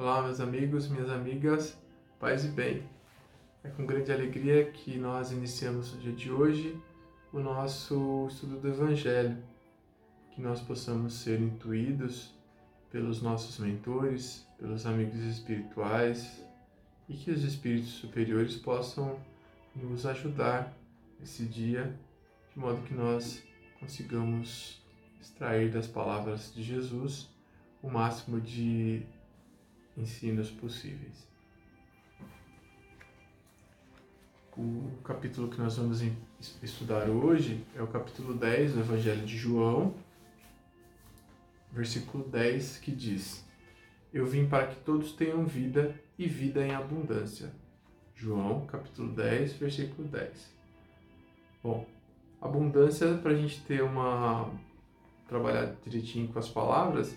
Olá, meus amigos, minhas amigas, paz e bem. É com grande alegria que nós iniciamos no dia de hoje o nosso estudo do Evangelho, que nós possamos ser intuídos pelos nossos mentores, pelos amigos espirituais e que os espíritos superiores possam nos ajudar esse dia, de modo que nós consigamos extrair das palavras de Jesus o máximo de ensinos possíveis. O capítulo que nós vamos estudar hoje é o capítulo 10 do Evangelho de João, versículo 10, que diz: Eu vim para que todos tenham vida e vida em abundância. João, capítulo 10, versículo 10. Bom, abundância, para a gente ter uma. trabalhar direitinho com as palavras,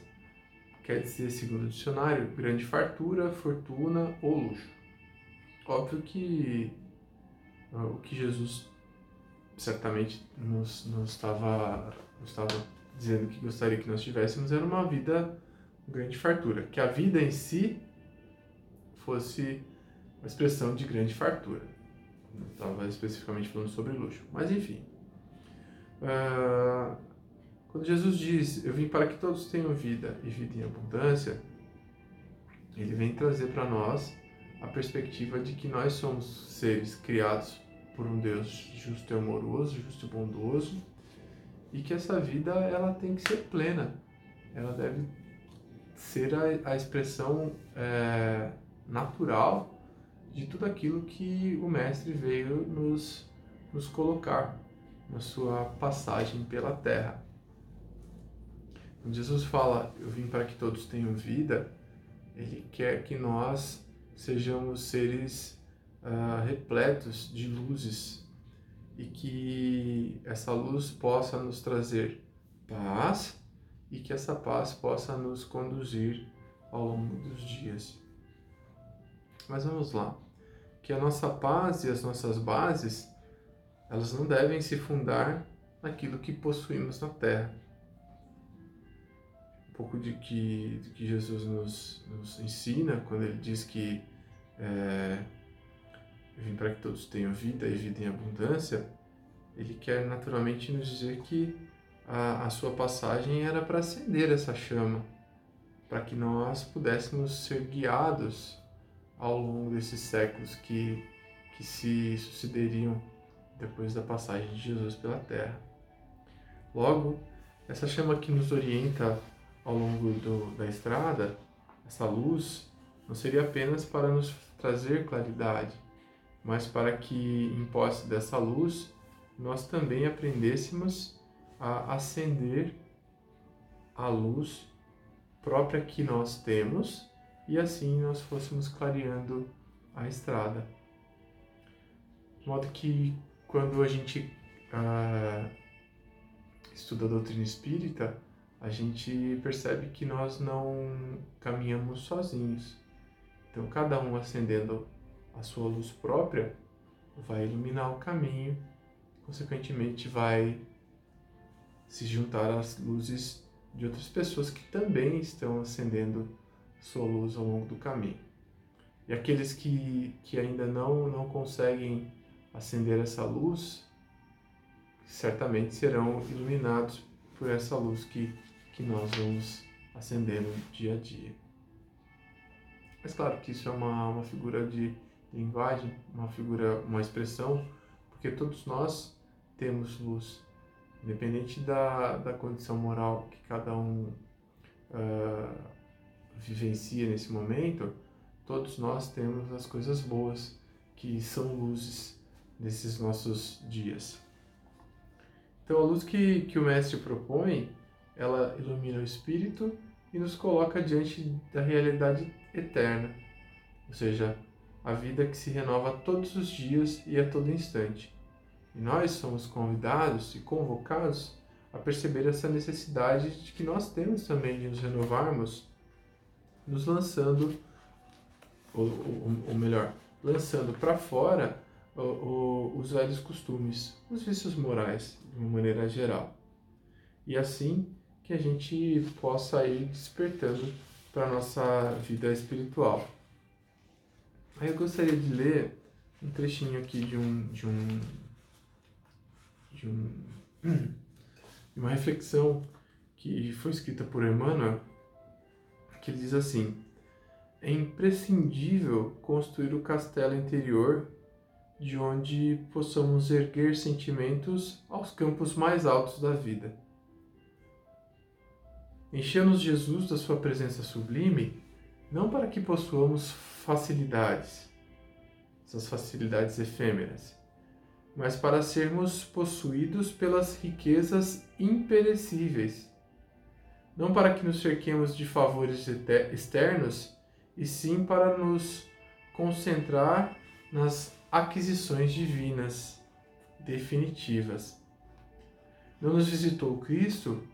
quer dizer, segundo o dicionário, grande fartura, fortuna ou luxo. Óbvio que ah, o que Jesus certamente nos, nos, estava, nos estava dizendo que gostaria que nós tivéssemos era uma vida grande fartura, que a vida em si fosse uma expressão de grande fartura. Não estava especificamente falando sobre luxo, mas enfim. Uh, quando Jesus diz, eu vim para que todos tenham vida e vida em abundância, ele vem trazer para nós a perspectiva de que nós somos seres criados por um Deus justo e amoroso, justo e bondoso, e que essa vida ela tem que ser plena, ela deve ser a, a expressão é, natural de tudo aquilo que o Mestre veio nos, nos colocar na sua passagem pela Terra. Quando Jesus fala, eu vim para que todos tenham vida, ele quer que nós sejamos seres uh, repletos de luzes e que essa luz possa nos trazer paz e que essa paz possa nos conduzir ao longo dos dias. Mas vamos lá, que a nossa paz e as nossas bases, elas não devem se fundar naquilo que possuímos na terra pouco de que, de que Jesus nos, nos ensina quando ele diz que é, vim para que todos tenham vida e vida em abundância, ele quer naturalmente nos dizer que a, a sua passagem era para acender essa chama, para que nós pudéssemos ser guiados ao longo desses séculos que, que se sucederiam depois da passagem de Jesus pela Terra. Logo, essa chama que nos orienta ao longo do, da estrada, essa luz não seria apenas para nos trazer claridade, mas para que, em posse dessa luz, nós também aprendêssemos a acender a luz própria que nós temos e assim nós fôssemos clareando a estrada. De modo que, quando a gente ah, estuda a doutrina espírita, a gente percebe que nós não caminhamos sozinhos. Então, cada um acendendo a sua luz própria vai iluminar o caminho, consequentemente, vai se juntar às luzes de outras pessoas que também estão acendendo sua luz ao longo do caminho. E aqueles que, que ainda não, não conseguem acender essa luz, certamente serão iluminados por essa luz que que nós vamos acendendo dia a dia. Mas claro que isso é uma, uma figura de linguagem, uma figura, uma expressão, porque todos nós temos luz, independente da, da condição moral que cada um uh, vivencia nesse momento, todos nós temos as coisas boas que são luzes nesses nossos dias. Então, a luz que, que o Mestre propõe ela ilumina o espírito e nos coloca diante da realidade eterna, ou seja, a vida que se renova todos os dias e a todo instante. E nós somos convidados e convocados a perceber essa necessidade de que nós temos também de nos renovarmos, nos lançando, ou, ou, ou melhor, lançando para fora os velhos costumes, os vícios morais, de uma maneira geral. E assim que a gente possa ir despertando para a nossa vida espiritual. Aí eu gostaria de ler um trechinho aqui de um de um de, um, de uma reflexão que foi escrita por Emmanuel, que ele diz assim: é imprescindível construir o castelo interior de onde possamos erguer sentimentos aos campos mais altos da vida. Enchemos Jesus da sua presença sublime, não para que possuamos facilidades, essas facilidades efêmeras, mas para sermos possuídos pelas riquezas imperecíveis. Não para que nos cerquemos de favores externos, e sim para nos concentrar nas aquisições divinas definitivas. Não nos visitou Cristo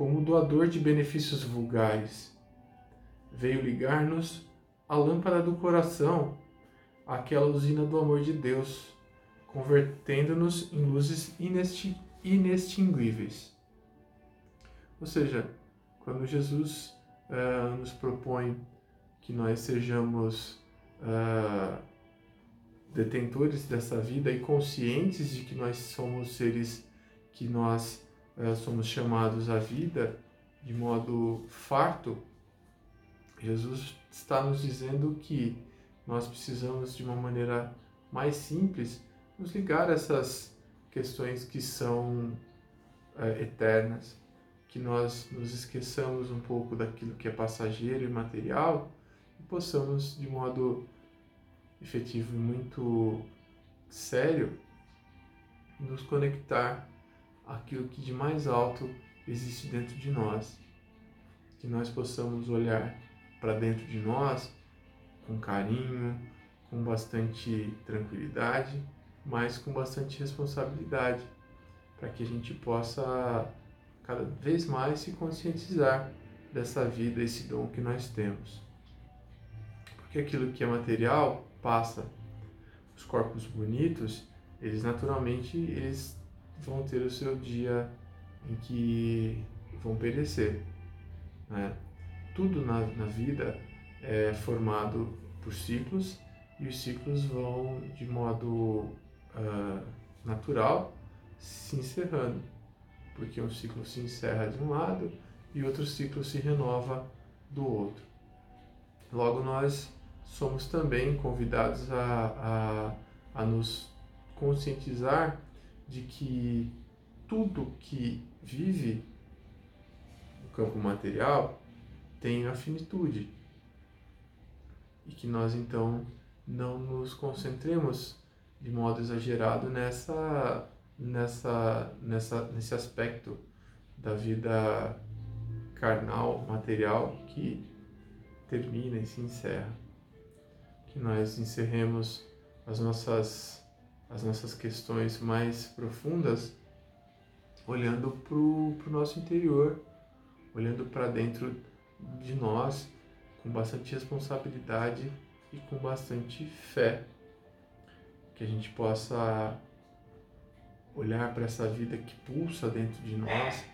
como doador de benefícios vulgares. Veio ligar-nos a lâmpada do coração, aquela usina do amor de Deus, convertendo-nos em luzes inextinguíveis. Ou seja, quando Jesus uh, nos propõe que nós sejamos uh, detentores dessa vida e conscientes de que nós somos seres que nós somos chamados à vida de modo farto, Jesus está nos dizendo que nós precisamos de uma maneira mais simples nos ligar a essas questões que são uh, eternas, que nós nos esqueçamos um pouco daquilo que é passageiro e material e possamos de modo efetivo e muito sério, nos conectar àquilo que de mais alto existe dentro de nós. Que nós possamos olhar para dentro de nós com carinho, com bastante tranquilidade, mas com bastante responsabilidade, para que a gente possa cada vez mais se conscientizar dessa vida, esse dom que nós temos. Porque aquilo que é material passa. Os corpos bonitos, eles naturalmente eles vão ter o seu dia em que vão perecer. Né? Tudo na, na vida é formado por ciclos e os ciclos vão de modo uh, natural se encerrando, porque um ciclo se encerra de um lado e outro ciclo se renova do outro. Logo, nós somos também convidados a, a, a nos conscientizar de que tudo que vive no campo material tem a finitude e que nós então não nos concentremos de modo exagerado nessa nessa nessa nesse aspecto da vida carnal material que termina e se encerra. Que nós encerremos as nossas, as nossas questões mais profundas olhando para o nosso interior, olhando para dentro de nós com bastante responsabilidade e com bastante fé. Que a gente possa olhar para essa vida que pulsa dentro de nós,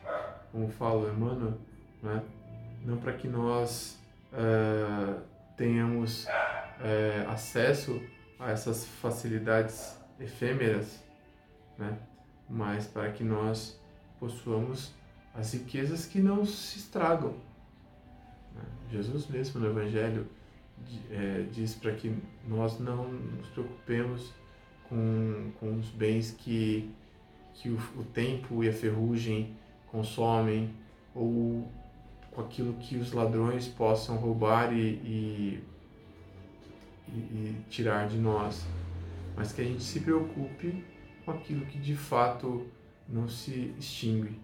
como fala Emmanuel, né? não para que nós uh, tenhamos é, acesso a essas facilidades efêmeras, né? mas para que nós possuamos as riquezas que não se estragam. Né? Jesus mesmo no Evangelho é, diz para que nós não nos preocupemos com, com os bens que, que o, o tempo e a ferrugem consomem ou com aquilo que os ladrões possam roubar e, e e, e tirar de nós, mas que a gente se preocupe com aquilo que de fato não se extingue.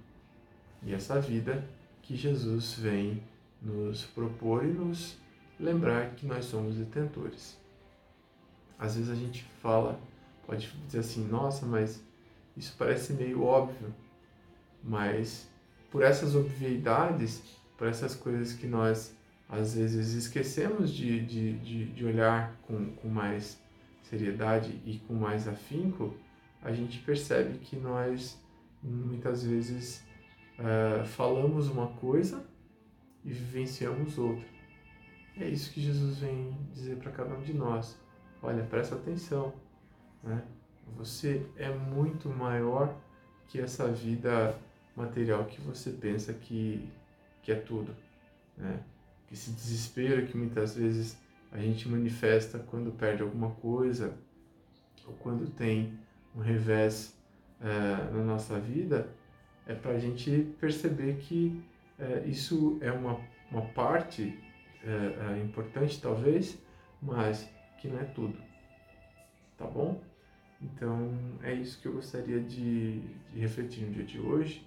E essa vida que Jesus vem nos propor e nos lembrar que nós somos detentores. Às vezes a gente fala, pode dizer assim, nossa, mas isso parece meio óbvio, mas por essas obviedades, por essas coisas que nós às vezes esquecemos de, de, de, de olhar com, com mais seriedade e com mais afinco, a gente percebe que nós muitas vezes uh, falamos uma coisa e vivenciamos outra. É isso que Jesus vem dizer para cada um de nós. Olha, presta atenção, né? Você é muito maior que essa vida material que você pensa que, que é tudo, né? Esse desespero que muitas vezes a gente manifesta quando perde alguma coisa ou quando tem um revés é, na nossa vida, é para a gente perceber que é, isso é uma, uma parte é, importante, talvez, mas que não é tudo. Tá bom? Então, é isso que eu gostaria de, de refletir no dia de hoje.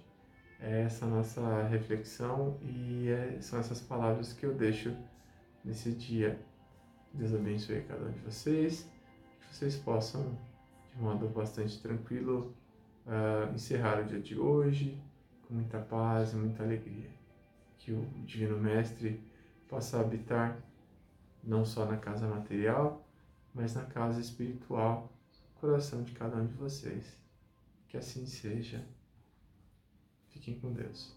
É essa nossa reflexão e é, são essas palavras que eu deixo nesse dia. Deus abençoe cada um de vocês, que vocês possam, de modo bastante tranquilo, uh, encerrar o dia de hoje com muita paz e muita alegria. Que o Divino Mestre possa habitar não só na casa material, mas na casa espiritual, coração de cada um de vocês. Que assim seja. Fiquem com Deus.